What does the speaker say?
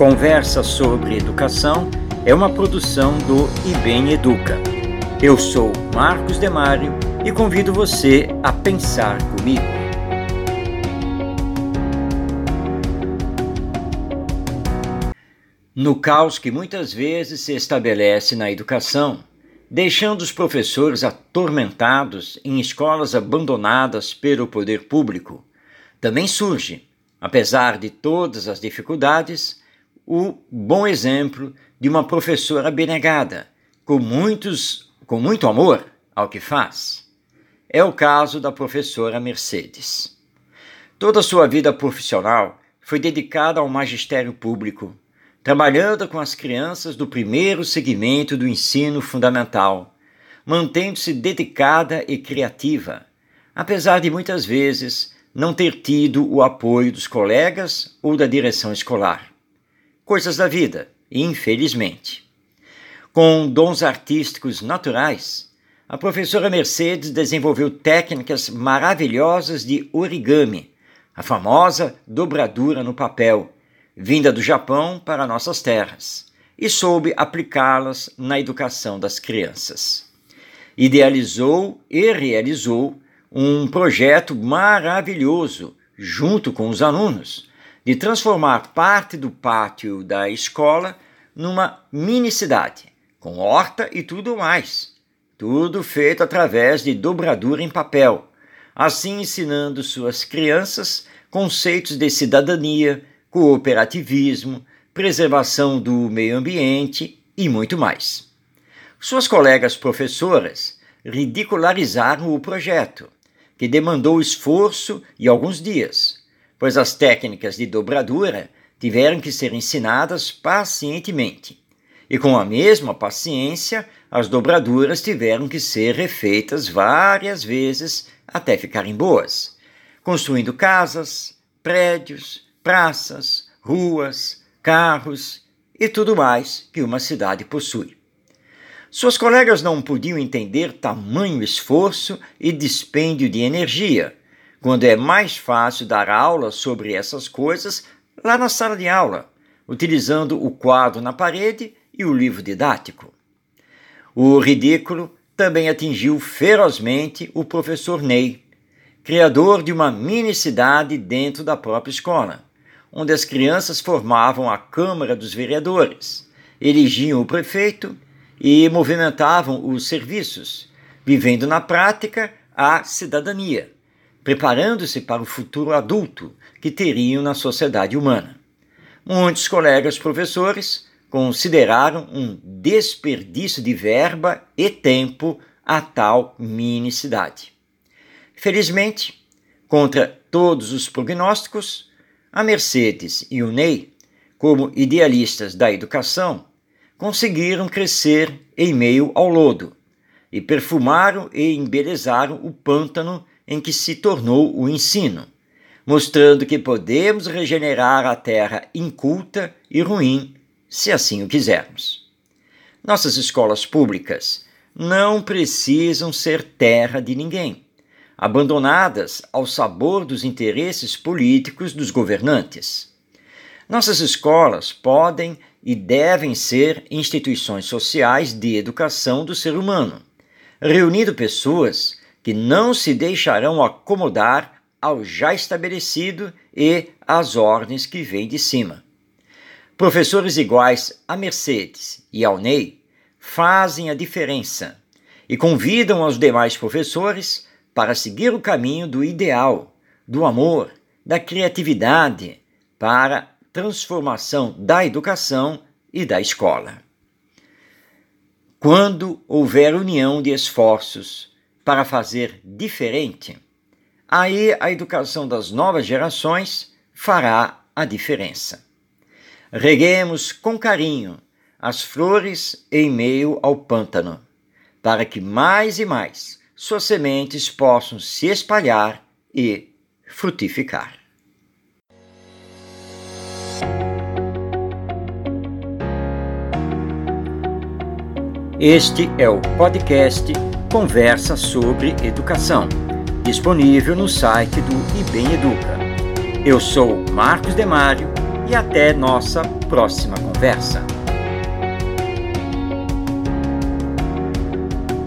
Conversa sobre Educação é uma produção do IBEM Educa. Eu sou Marcos Demário e convido você a pensar comigo. No caos que muitas vezes se estabelece na educação, deixando os professores atormentados em escolas abandonadas pelo poder público, também surge, apesar de todas as dificuldades, o bom exemplo de uma professora abnegada, com, muitos, com muito amor ao que faz. É o caso da professora Mercedes. Toda a sua vida profissional foi dedicada ao magistério público, trabalhando com as crianças do primeiro segmento do ensino fundamental, mantendo-se dedicada e criativa, apesar de muitas vezes não ter tido o apoio dos colegas ou da direção escolar coisas da vida, infelizmente. Com dons artísticos naturais, a professora Mercedes desenvolveu técnicas maravilhosas de origami, a famosa dobradura no papel, vinda do Japão para nossas terras, e soube aplicá-las na educação das crianças. Idealizou e realizou um projeto maravilhoso junto com os alunos de transformar parte do pátio da escola numa mini cidade, com horta e tudo mais. Tudo feito através de dobradura em papel, assim ensinando suas crianças conceitos de cidadania, cooperativismo, preservação do meio ambiente e muito mais. Suas colegas professoras ridicularizaram o projeto, que demandou esforço e alguns dias pois as técnicas de dobradura tiveram que ser ensinadas pacientemente. E com a mesma paciência, as dobraduras tiveram que ser refeitas várias vezes até ficarem boas, construindo casas, prédios, praças, ruas, carros e tudo mais que uma cidade possui. Suas colegas não podiam entender tamanho esforço e dispêndio de energia quando é mais fácil dar aula sobre essas coisas lá na sala de aula, utilizando o quadro na parede e o livro didático. O ridículo também atingiu ferozmente o professor Ney, criador de uma mini cidade dentro da própria escola, onde as crianças formavam a Câmara dos Vereadores, elegiam o prefeito e movimentavam os serviços, vivendo na prática a cidadania preparando-se para o futuro adulto que teriam na sociedade humana. Muitos colegas professores consideraram um desperdício de verba e tempo a tal mini-cidade. Felizmente, contra todos os prognósticos, a Mercedes e o Ney, como idealistas da educação, conseguiram crescer em meio ao lodo e perfumaram e embelezaram o pântano em que se tornou o ensino, mostrando que podemos regenerar a terra inculta e ruim, se assim o quisermos. Nossas escolas públicas não precisam ser terra de ninguém, abandonadas ao sabor dos interesses políticos dos governantes. Nossas escolas podem e devem ser instituições sociais de educação do ser humano, reunindo pessoas que não se deixarão acomodar ao já estabelecido e às ordens que vêm de cima. Professores iguais a Mercedes e ao Ney fazem a diferença e convidam os demais professores para seguir o caminho do ideal, do amor, da criatividade para transformação da educação e da escola. Quando houver união de esforços para fazer diferente, aí a educação das novas gerações fará a diferença. Reguemos com carinho as flores em meio ao pântano, para que mais e mais suas sementes possam se espalhar e frutificar. Este é o podcast Conversa sobre Educação, disponível no site do IBEM Educa. Eu sou Marcos Demário e até nossa próxima conversa.